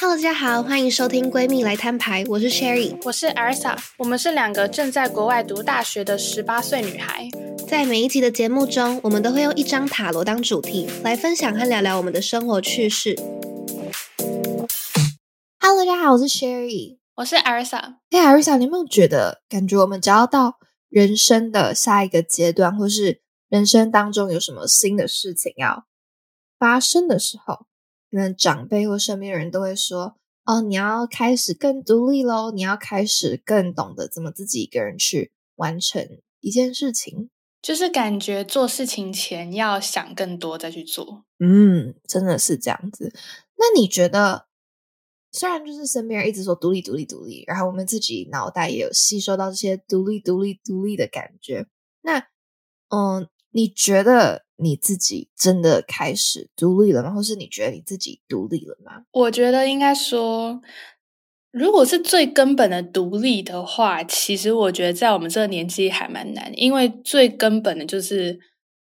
Hello，大家好，欢迎收听闺蜜来摊牌，我是 Sherry，我是 Elsa，我们是两个正在国外读大学的十八岁女孩。在每一集的节目中，我们都会用一张塔罗当主题来分享和聊聊我们的生活趣事。Hello，大家好，我是 Sherry，我是 Elsa。哎，Elsa，你有没有觉得，感觉我们只要到人生的下一个阶段，或是人生当中有什么新的事情要发生的时候？可能长辈或身边人都会说：“哦，你要开始更独立喽，你要开始更懂得怎么自己一个人去完成一件事情。”就是感觉做事情前要想更多再去做。嗯，真的是这样子。那你觉得，虽然就是身边人一直说独立、独立、独立，然后我们自己脑袋也有吸收到这些独立、独立、独立的感觉，那嗯，你觉得？你自己真的开始独立了吗？或是你觉得你自己独立了吗？我觉得应该说，如果是最根本的独立的话，其实我觉得在我们这个年纪还蛮难，因为最根本的就是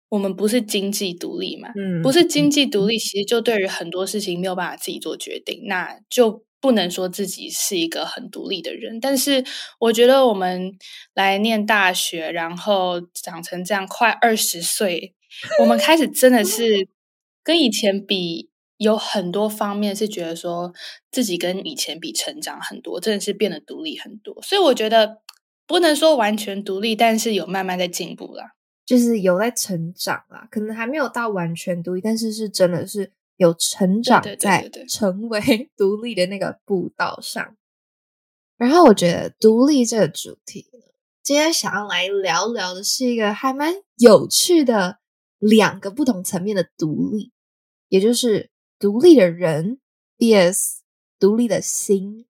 我们不是经济独立嘛，嗯，不是经济独立，其实就对于很多事情没有办法自己做决定，那就不能说自己是一个很独立的人。但是我觉得我们来念大学，然后长成这样，快二十岁。我们开始真的是跟以前比，有很多方面是觉得说自己跟以前比成长很多，真的是变得独立很多。所以我觉得不能说完全独立，但是有慢慢在进步啦，就是有在成长啦。可能还没有到完全独立，但是是真的是有成长在成为 独立的那个步道上。然后我觉得独立这个主题，今天想要来聊聊的是一个还蛮有趣的。两个不同层面的独立，也就是独立的人 vs 独立的心。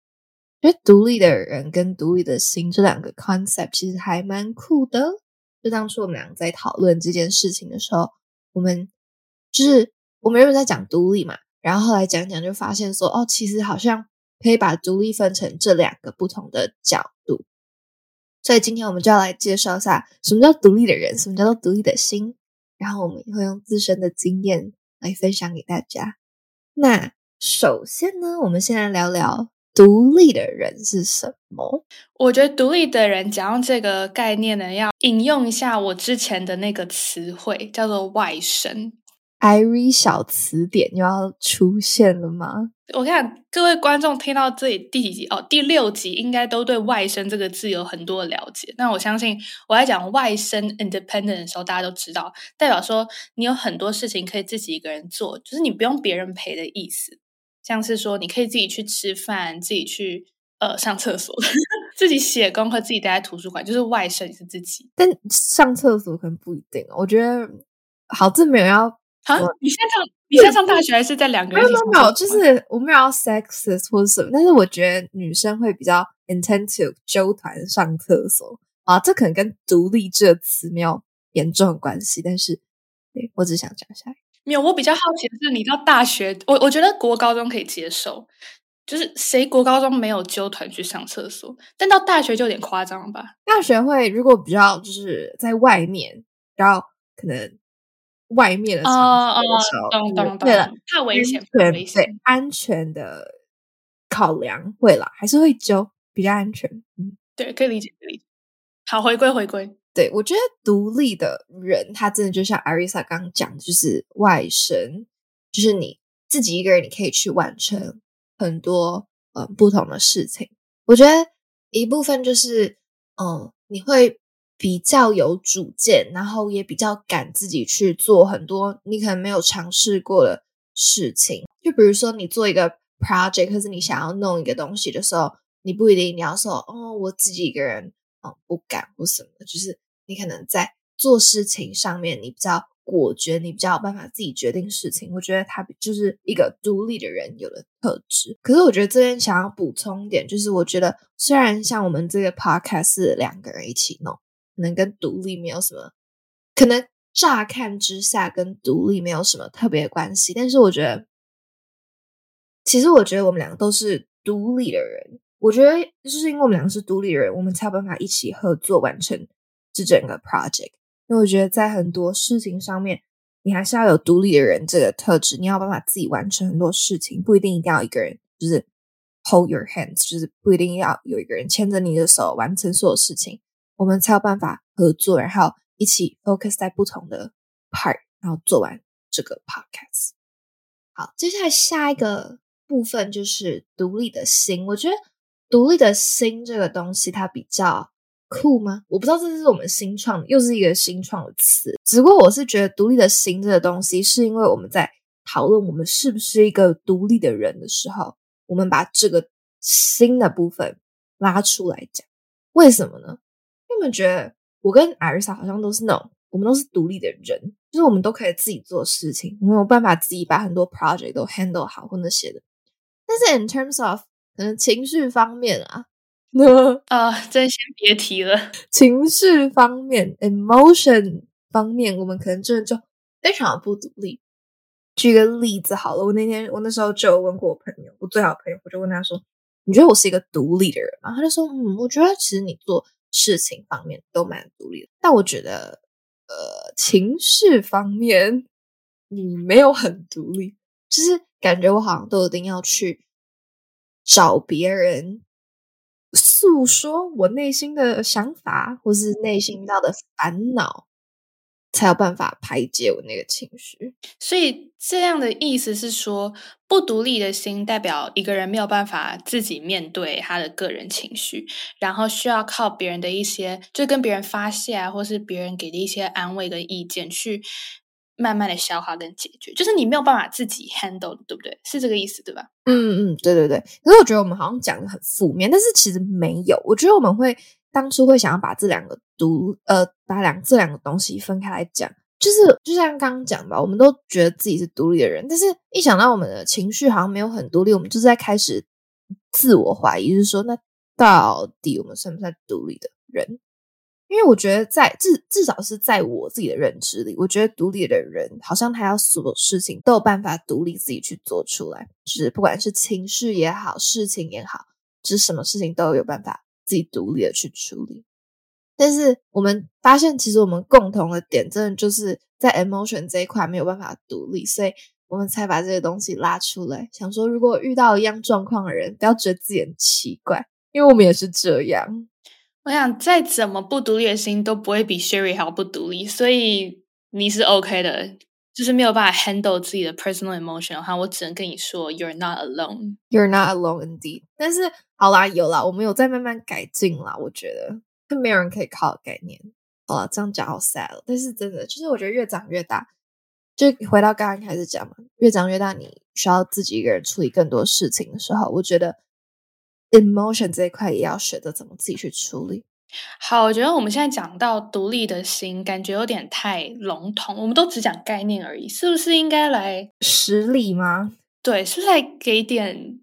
觉得独立的人跟独立的心这两个 concept 其实还蛮酷的。就当初我们两个在讨论这件事情的时候，我们就是我们原本在讲独立嘛，然后后来讲讲就发现说，哦，其实好像可以把独立分成这两个不同的角度。所以今天我们就要来介绍一下什么叫独立的人，什么叫做独立的心。然后我们也会用自身的经验来分享给大家。那首先呢，我们先来聊聊独立的人是什么。我觉得独立的人讲到这个概念呢，要引用一下我之前的那个词汇，叫做外神。Iri 小词典又要出现了吗？我看各位观众听到这里第几集哦？第六集应该都对“外甥”这个字有很多的了解。那我相信我在讲“外甥 independent” 的时候，大家都知道，代表说你有很多事情可以自己一个人做，就是你不用别人陪的意思。像是说，你可以自己去吃饭，自己去呃上厕所，自己写功课，自己待在图书馆，就是外甥是自己。但上厕所可能不一定。我觉得好，这没有要。好，你现在上你现在上大学还是在两个人？没有没有，就是我没有要 sexist 或者什么，但是我觉得女生会比较 intensive 纠团上厕所啊，这可能跟独立这词没有严重的关系，但是对我只想讲一下。没有，我比较好奇的是，你到大学，我我觉得国高中可以接受，就是谁国高中没有纠团去上厕所，但到大学就有点夸张了吧？大学会如果比较就是在外面，然后可能。外面的场合的时候，对了，太危险，对对，安全的考量会啦，还是会揪比较安全。嗯，对，可以理解，可以理解。好，回归，回归。对我觉得独立的人，他真的就像阿瑞莎刚刚讲的，就是外神，就是你自己一个人，你可以去完成很多嗯不同的事情。我觉得一部分就是嗯，你会。比较有主见，然后也比较敢自己去做很多你可能没有尝试过的事情。就比如说，你做一个 project，或是你想要弄一个东西的时候，你不一定你要说哦，我自己一个人哦不敢或什么。就是你可能在做事情上面，你比较果决，你比较有办法自己决定事情。我觉得他就是一个独立的人有的特质。可是我觉得这边想要补充一点，就是我觉得虽然像我们这个 podcast 是两个人一起弄。可能跟独立没有什么，可能乍看之下跟独立没有什么特别关系，但是我觉得，其实我觉得我们两个都是独立的人。我觉得就是因为我们两个是独立的人，我们才有办法一起合作完成这整个 project。因为我觉得在很多事情上面，你还是要有独立的人这个特质，你要办法自己完成很多事情，不一定一定要一个人就是 hold your hands，就是不一定要有一个人牵着你的手完成所有事情，我们才有办法合作，然后一起 focus 在不同的 part，然后做完这个 podcast。好，接下来下一个部分就是独立的心。我觉得独立的心这个东西，它比较酷吗？我不知道这是我们新创，又是一个新创的词。只不过我是觉得独立的心这个东西，是因为我们在讨论我们是不是一个独立的人的时候，我们把这个心的部分拉出来讲。为什么呢？因为我们觉得我跟艾瑞莎好像都是那种，我们都是独立的人。就是我们都可以自己做事情，我们有办法自己把很多 project 都 handle 好或那些的。但是 in terms of 可能情绪方面啊，啊，真先别提了。情绪方面，emotion 方面，我们可能真的就非常的不独立。举个例子好了，我那天我那时候就有问过我朋友，我最好的朋友，我就问他说：“你觉得我是一个独立的人吗？”他就说：“嗯，我觉得其实你做事情方面都蛮独立的，但我觉得。”呃，情绪方面你没有很独立，就是感觉我好像都一定要去找别人诉说我内心的想法，或是内心到的烦恼。才有办法排解我那个情绪，所以这样的意思是说，不独立的心代表一个人没有办法自己面对他的个人情绪，然后需要靠别人的一些，就跟别人发泄啊，或是别人给的一些安慰跟意见，去慢慢的消化跟解决，就是你没有办法自己 handle，对不对？是这个意思对吧？嗯嗯，对对对。可是我觉得我们好像讲的很负面，但是其实没有，我觉得我们会。当初会想要把这两个独呃，把两这两个东西分开来讲，就是就像刚刚讲吧，我们都觉得自己是独立的人，但是一想到我们的情绪好像没有很独立，我们就是在开始自我怀疑，就是说，那到底我们算不算独立的人？因为我觉得在至至少是在我自己的认知里，我觉得独立的人好像他要所有事情都有办法独立自己去做出来，就是不管是情绪也好，事情也好，就是什么事情都有办法。自己独立的去处理，但是我们发现，其实我们共同的点，真的就是在 emotion 这一块没有办法独立，所以我们才把这些东西拉出来，想说，如果遇到一样状况的人，不要觉得自己很奇怪，因为我们也是这样。我想，再怎么不独立的心，都不会比 Sherry 好不独立，所以你是 OK 的。就是没有办法 handle 自己的 personal emotion 的话，我只能跟你说，you're not alone. You're not alone indeed. 但是好啦，有啦，我们有在慢慢改进啦。我觉得，就没有人可以靠概念。好了，这样讲好 sad 但是真的，就是我觉得越长越大，就回到刚刚开始讲嘛，越长越大，你需要自己一个人处理更多事情的时候，我觉得 emotion 这一块也要学着怎么自己去处理。好，我觉得我们现在讲到独立的心，感觉有点太笼统，我们都只讲概念而已，是不是应该来实例吗？对，是不是来给点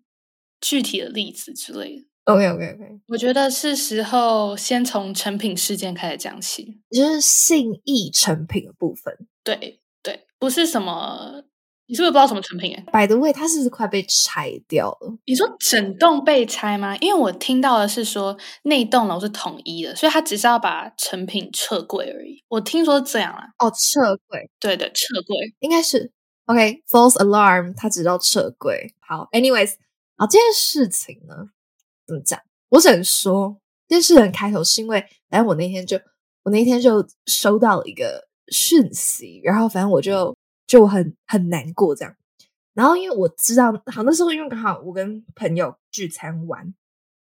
具体的例子之类的？OK OK OK，我觉得是时候先从成品事件开始讲起，就是信义成品的部分。对对，不是什么。你是不是不知道什么成品？哎，By the way，它是不是快被拆掉了？你说整栋被拆吗？因为我听到的是说那栋楼是统一的，所以他只是要把成品撤柜而已。我听说是这样啊。哦，撤柜，对对，撤柜应该是 OK，false alarm，他只要撤柜。好，anyways，啊，这件事情呢，怎么讲？我只能说，这件事很开头是因为，反正我那天就我那天就收到了一个讯息，然后反正我就。就很很难过这样，然后因为我知道，好那时候因为刚好我跟朋友聚餐玩，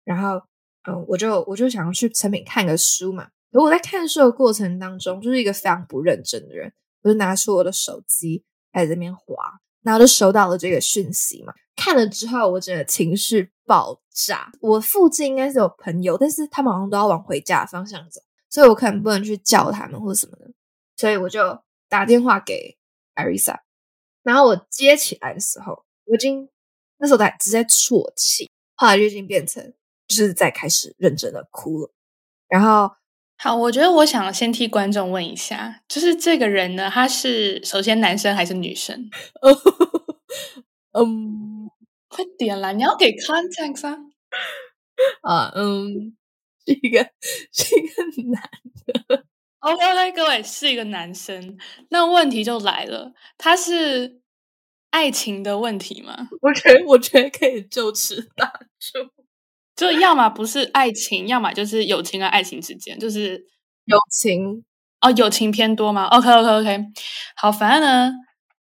然后嗯，我就我就想要去成品看个书嘛。而我在看书的过程当中，就是一个非常不认真的人，我就拿出我的手机在这边滑，然后就收到了这个讯息嘛。看了之后，我整个情绪爆炸。我附近应该是有朋友，但是他们好像都要往回家的方向走，所以我可能不能去叫他们或者什么的，所以我就打电话给。艾瑞莎，然后我接起来的时候，我已经那时候在只在啜泣，后来就已经变成就是在开始认真的哭了。然后，好，我觉得我想先替观众问一下，就是这个人呢，他是首先男生还是女生？嗯，快点啦，你要给 context 啊！啊，嗯，是一个是一个男的。OK，OK，各位是一个男生，那问题就来了，他是爱情的问题吗？我觉得，我觉得可以就此打住。就要么不是爱情，要么就是友情和爱情之间，就是 友情哦，友情偏多吗？OK OK OK，好，反正呢，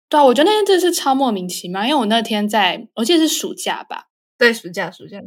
对啊，我觉得那天真的是超莫名其妙，因为我那天在我记得是暑假吧，对，暑假暑假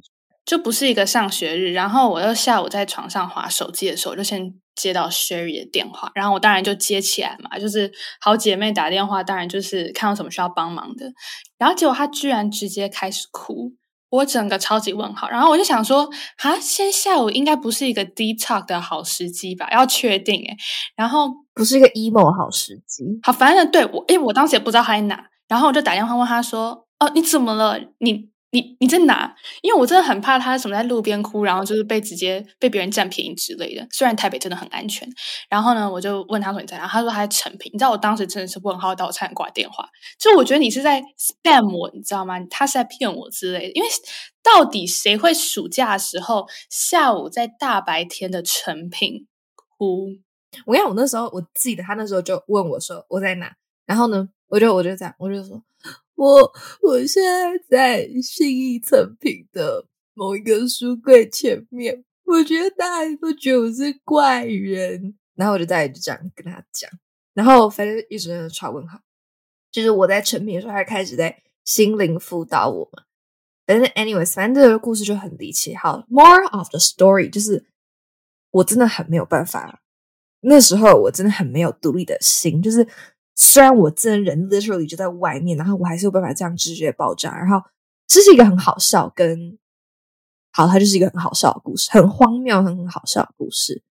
就不是一个上学日，然后我又下午在床上划手机的时候，就先接到 Sherry 的电话，然后我当然就接起来嘛，就是好姐妹打电话，当然就是看到什么需要帮忙的，然后结果她居然直接开始哭。我整个超级问号，然后我就想说，啊，先下午应该不是一个 deep talk 的好时机吧？要确定诶然后不是一个 emo 好时机。好，反正对我，因为我当时也不知道她在哪，然后我就打电话问她说，哦，你怎么了？你。你你在哪？因为我真的很怕他什么在路边哭，然后就是被直接被别人占便宜之类的。虽然台北真的很安全，然后呢，我就问他说你在哪？他说他在成品。你知道我当时真的是问号到差点挂电话。就我觉得你是在 spam 我，你知道吗？他是在骗我之类的。因为到底谁会暑假的时候下午在大白天的成品哭？我跟你讲，我那时候我记得他那时候就问我说我在哪，然后呢，我就我就这样，我就说。我我现在在信义成品的某一个书柜前面，我觉得大家都觉得我是怪人，然后我就再就这样跟他讲，然后反正一直在吵问号，就是我在成品的时候，他开始在心灵辅导我嘛。但是，anyways，反正这个故事就很离奇。好，more of the story，就是我真的很没有办法，那时候我真的很没有独立的心，就是。虽然我真人 literally 就在外面，然后我还是有办法这样直觉爆炸。然后这是一个很好笑，跟好，它就是一个很好笑的故事，很荒谬，很很好笑的故事。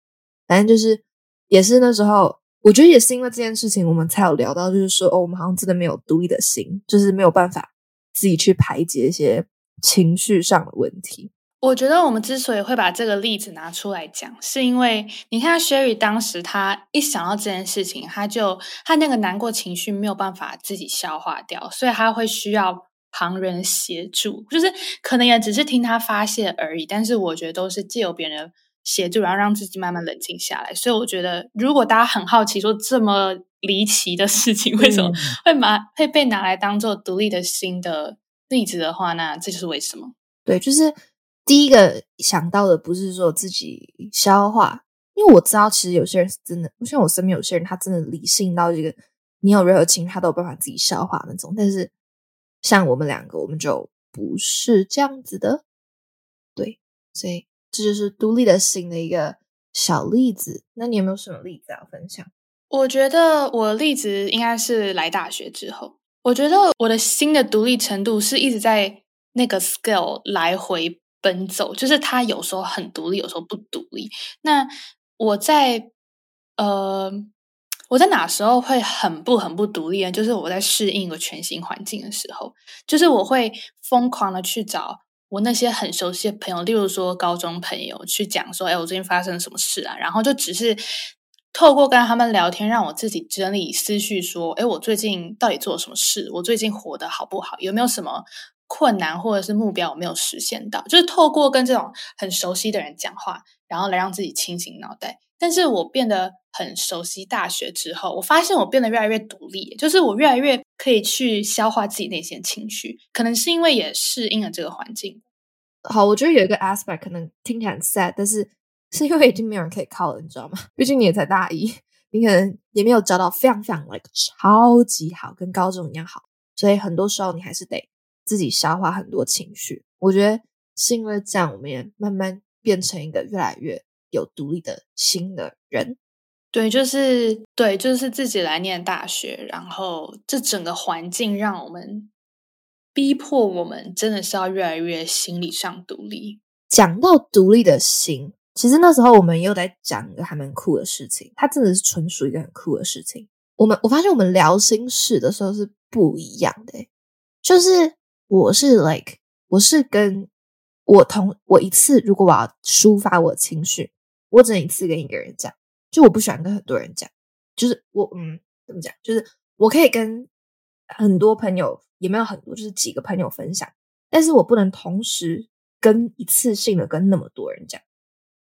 反正就是也是那时候，我觉得也是因为这件事情，我们才有聊到，就是说哦，我们好像真的没有独立的心，就是没有办法自己去排解一些情绪上的问题。我觉得我们之所以会把这个例子拿出来讲，是因为你看 Sherry 当时他一想到这件事情，他就他那个难过情绪没有办法自己消化掉，所以他会需要旁人协助，就是可能也只是听他发泄而已。但是我觉得都是借由别人协助，然后让自己慢慢冷静下来。所以我觉得，如果大家很好奇说这么离奇的事情为什么会拿会被拿来当做独立的新的例子的话，那这就是为什么。对，就是。第一个想到的不是说自己消化，因为我知道其实有些人是真的，像我身边有些人，他真的理性到这个，你有任何情绪他都有办法自己消化那种。但是像我们两个，我们就不是这样子的，对，所以这就是独立的心的一个小例子。那你有没有什么例子要分享？我觉得我的例子应该是来大学之后，我觉得我的心的独立程度是一直在那个 scale 来回。奔走就是他有时候很独立，有时候不独立。那我在呃，我在哪时候会很不很不独立呢？就是我在适应一个全新环境的时候，就是我会疯狂的去找我那些很熟悉的朋友，例如说高中朋友，去讲说：“哎，我最近发生了什么事啊？”然后就只是透过跟他们聊天，让我自己整理思绪，说：“哎，我最近到底做了什么事？我最近活得好不好？有没有什么？”困难或者是目标我没有实现到，就是透过跟这种很熟悉的人讲话，然后来让自己清醒脑袋。但是我变得很熟悉大学之后，我发现我变得越来越独立，就是我越来越可以去消化自己那些情绪。可能是因为也适应了这个环境。好，我觉得有一个 aspect 可能听起来很 sad，但是是因为已经没有人可以靠了，你知道吗？毕竟你也才大一，你可能也没有找到非常非常 like 超级好，跟高中一样好，所以很多时候你还是得。自己消化很多情绪，我觉得是因为这样，我们也慢慢变成一个越来越有独立的新的人。对，就是对，就是自己来念大学，然后这整个环境让我们逼迫我们，真的是要越来越心理上独立。讲到独立的心，其实那时候我们又在讲一个还蛮酷的事情，它真的是纯属一个很酷的事情。我们我发现我们聊心事的时候是不一样的，就是。我是 like，我是跟我同我一次，如果我要抒发我的情绪，我只能一次跟一个人讲。就我不喜欢跟很多人讲，就是我嗯，怎么讲？就是我可以跟很多朋友，也没有很多，就是几个朋友分享，但是我不能同时跟一次性的跟那么多人讲。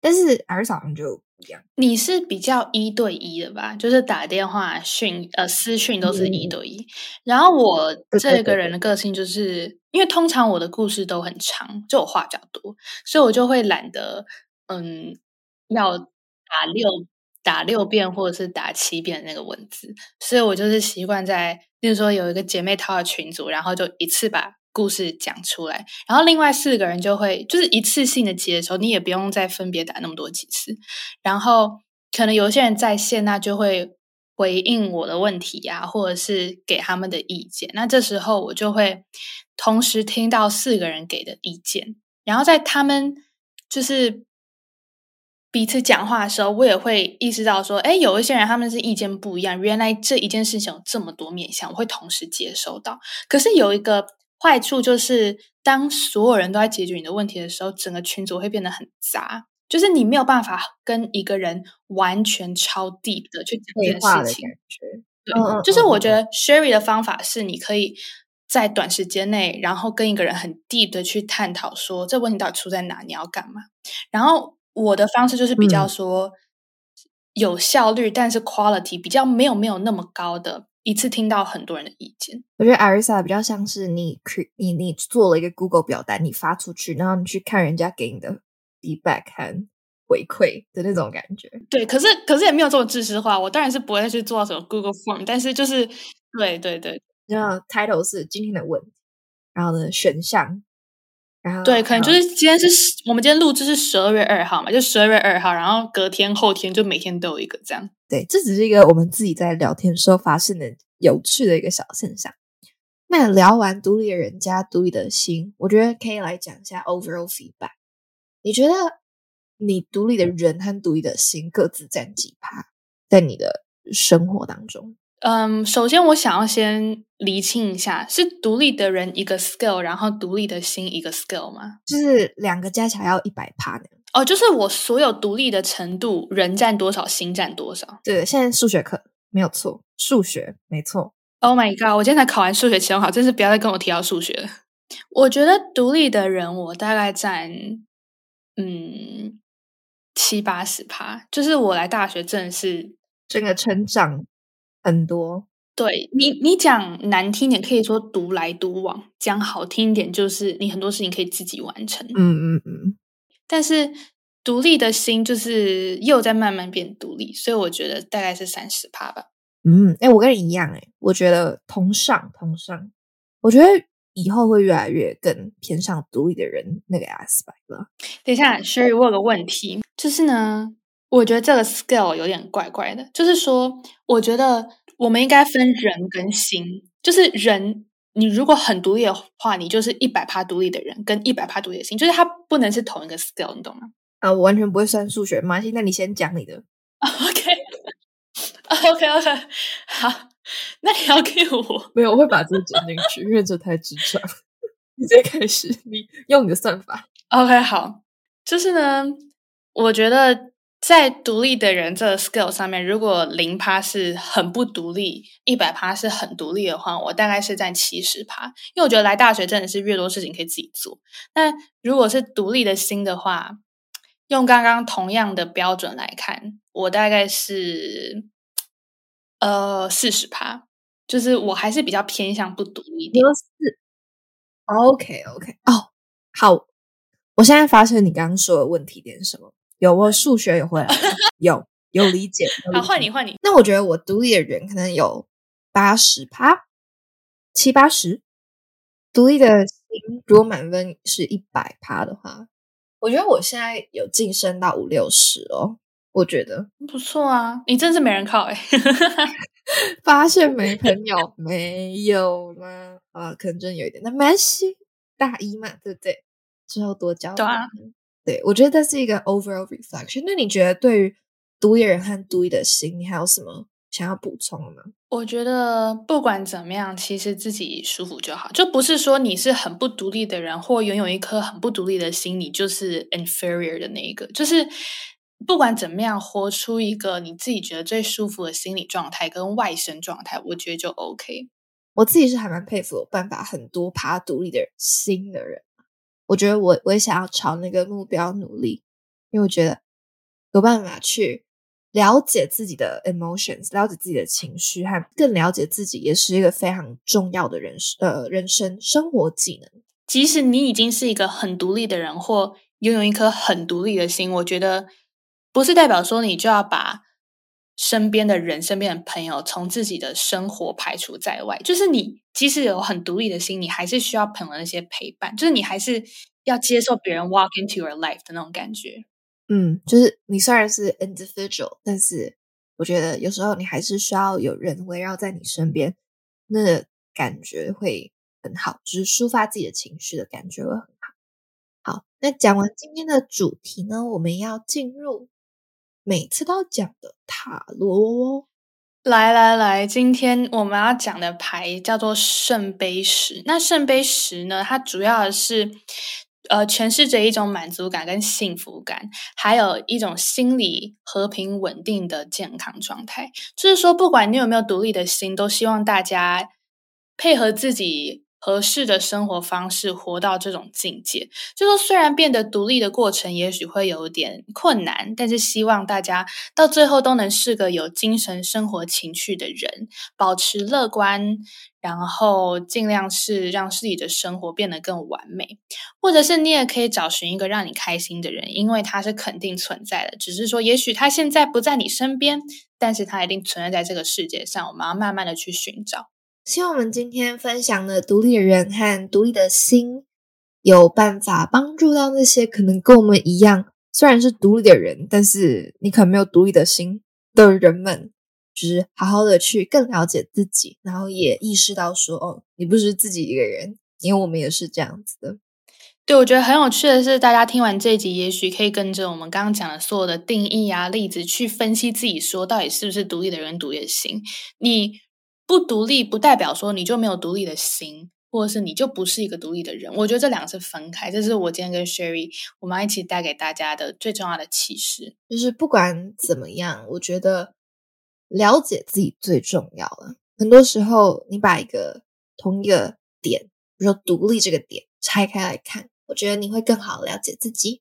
但是艾瑞好像就一样。你是比较一对一的吧？就是打电话讯呃私讯都是一对一。然后我这个人的个性就是，因为通常我的故事都很长，就我话比较多，所以我就会懒得嗯要打六打六遍或者是打七遍那个文字，所以我就是习惯在，例如说有一个姐妹淘的群组，然后就一次把。故事讲出来，然后另外四个人就会就是一次性的接的时候，你也不用再分别打那么多几次。然后可能有些人在线，那就会回应我的问题呀，或者是给他们的意见。那这时候我就会同时听到四个人给的意见，然后在他们就是彼此讲话的时候，我也会意识到说，哎，有一些人他们是意见不一样。原来这一件事情有这么多面向，我会同时接收到。可是有一个。坏处就是，当所有人都在解决你的问题的时候，整个群组会变得很杂，就是你没有办法跟一个人完全超 deep 的去讲这件事情。对，就是我觉得 Sherry 的方法是，你可以在短时间内，然后跟一个人很 deep 的去探讨，说这问题到底出在哪，你要干嘛。然后我的方式就是比较说有效率，但是 quality 比较没有没有那么高的。一次听到很多人的意见，我觉得 Arisa 比较像是你，你你做了一个 Google 表单，你发出去，然后你去看人家给你的 feedback 和回馈的那种感觉。对，可是可是也没有这么知识化。我当然是不会再去做什么 Google Form，但是就是对对对，然后 title 是今天的问题，然后呢选项，然后对，可能就是今天是我们今天录制是十二月二号嘛，就十二月二号，然后隔天后天就每天都有一个这样。对，这只是一个我们自己在聊天时候发现的有趣的一个小现象。那聊完独立的人加独立的心，我觉得可以来讲一下 overall feedback。你觉得你独立的人和独立的心各自占几趴在你的生活当中？嗯，首先我想要先厘清一下，是独立的人一个 skill，然后独立的心一个 skill 吗？就是两个加起来要一百趴的。哦，就是我所有独立的程度，人占多少，心占多少？对，现在数学课没有错，数学没错。Oh my god！我今天才考完数学期中考，真是不要再跟我提到数学了。我觉得独立的人，我大概占嗯七八十趴。就是我来大学，真的是整个成长很多。对你，你讲难听点，可以说独来独往；讲好听一点，就是你很多事情可以自己完成。嗯嗯嗯。但是独立的心就是又在慢慢变独立，所以我觉得大概是三十趴吧。嗯，哎，我跟你一样，哎，我觉得同上同上，我觉得以后会越来越更偏向独立的人那个 aspect 了。等一下，Sherry，我有个问题，就是呢，我觉得这个 scale 有点怪怪的，就是说，我觉得我们应该分人跟心，就是人。你如果很独立的话，你就是一百趴独立的人，跟一百趴独立的心，就是它不能是同一个 scale，你懂吗？啊，我完全不会算数学嘛。现在你先讲你的。OK，OK，OK，好，那你要给我？没有，我会把这个剪进去，因为这太智障。你直接开始，你用你的算法。OK，好，就是呢，我觉得。在独立的人这个 skill 上面，如果零趴是很不独立，一百趴是很独立的话，我大概是在七十趴。因为我觉得来大学真的是越多事情可以自己做。那如果是独立的心的话，用刚刚同样的标准来看，我大概是呃四十趴，就是我还是比较偏向不独立的。四，OK OK，哦，好，我现在发现你刚刚说的问题点是什么？有我数学有回来，有有理解。好，换你换你。那我觉得我独立的人可能有八十趴，七八十。独立的心，如果满分是一百趴的话，我觉得我现在有晋升到五六十哦。我觉得不错啊，你真是没人靠哎。发现没朋友没有吗？啊，可能真有一点。那没关系，大一嘛，对不对？之后多交。对啊。对，我觉得这是一个 overall reflection。那你觉得对于独立人和独立的心，你还有什么想要补充的吗？我觉得不管怎么样，其实自己舒服就好，就不是说你是很不独立的人，或拥有一颗很不独立的心，你就是 inferior 的那一个。就是不管怎么样，活出一个你自己觉得最舒服的心理状态跟外生状态，我觉得就 OK。我自己是还蛮佩服有办法很多爬独立的心的人。我觉得我我也想要朝那个目标努力，因为我觉得有办法去了解自己的 emotions，了解自己的情绪，和更了解自己，也是一个非常重要的人呃人生生活技能。即使你已经是一个很独立的人，或拥有一颗很独立的心，我觉得不是代表说你就要把身边的人、身边的朋友从自己的生活排除在外。就是你即使有很独立的心，你还是需要朋友那些陪伴。就是你还是要接受别人 walk into your life 的那种感觉。嗯，就是你虽然是 individual，但是我觉得有时候你还是需要有人围绕在你身边，那感觉会。很好，就是抒发自己的情绪的感觉会很好。好，那讲完今天的主题呢，我们要进入每次都要讲的塔罗。来来来，今天我们要讲的牌叫做圣杯十。那圣杯十呢，它主要的是呃诠释着一种满足感跟幸福感，还有一种心理和平稳定的健康状态。就是说，不管你有没有独立的心，都希望大家配合自己。合适的生活方式，活到这种境界，就说虽然变得独立的过程也许会有点困难，但是希望大家到最后都能是个有精神生活情趣的人，保持乐观，然后尽量是让自己的生活变得更完美，或者是你也可以找寻一个让你开心的人，因为他是肯定存在的，只是说也许他现在不在你身边，但是他一定存在在这个世界上，我们要慢慢的去寻找。希望我们今天分享的独立的人和独立的心，有办法帮助到那些可能跟我们一样，虽然是独立的人，但是你可能没有独立的心的人们，就是好好的去更了解自己，然后也意识到说，哦，你不是自己一个人，因为我们也是这样子的。对，我觉得很有趣的是，大家听完这一集，也许可以跟着我们刚刚讲的所有的定义啊、例子去分析自己，说到底是不是独立的人、独立的心，你。不独立不代表说你就没有独立的心，或者是你就不是一个独立的人。我觉得这两个是分开。这是我今天跟 Sherry 我们一起带给大家的最重要的启示，就是不管怎么样，我觉得了解自己最重要了。很多时候，你把一个同一个点，比如说独立这个点拆开来看，我觉得你会更好了解自己。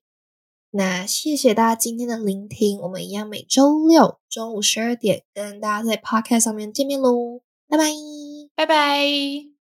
那谢谢大家今天的聆听，我们一样每周六中午十二点跟大家在 Podcast 上面见面喽。拜拜，拜拜。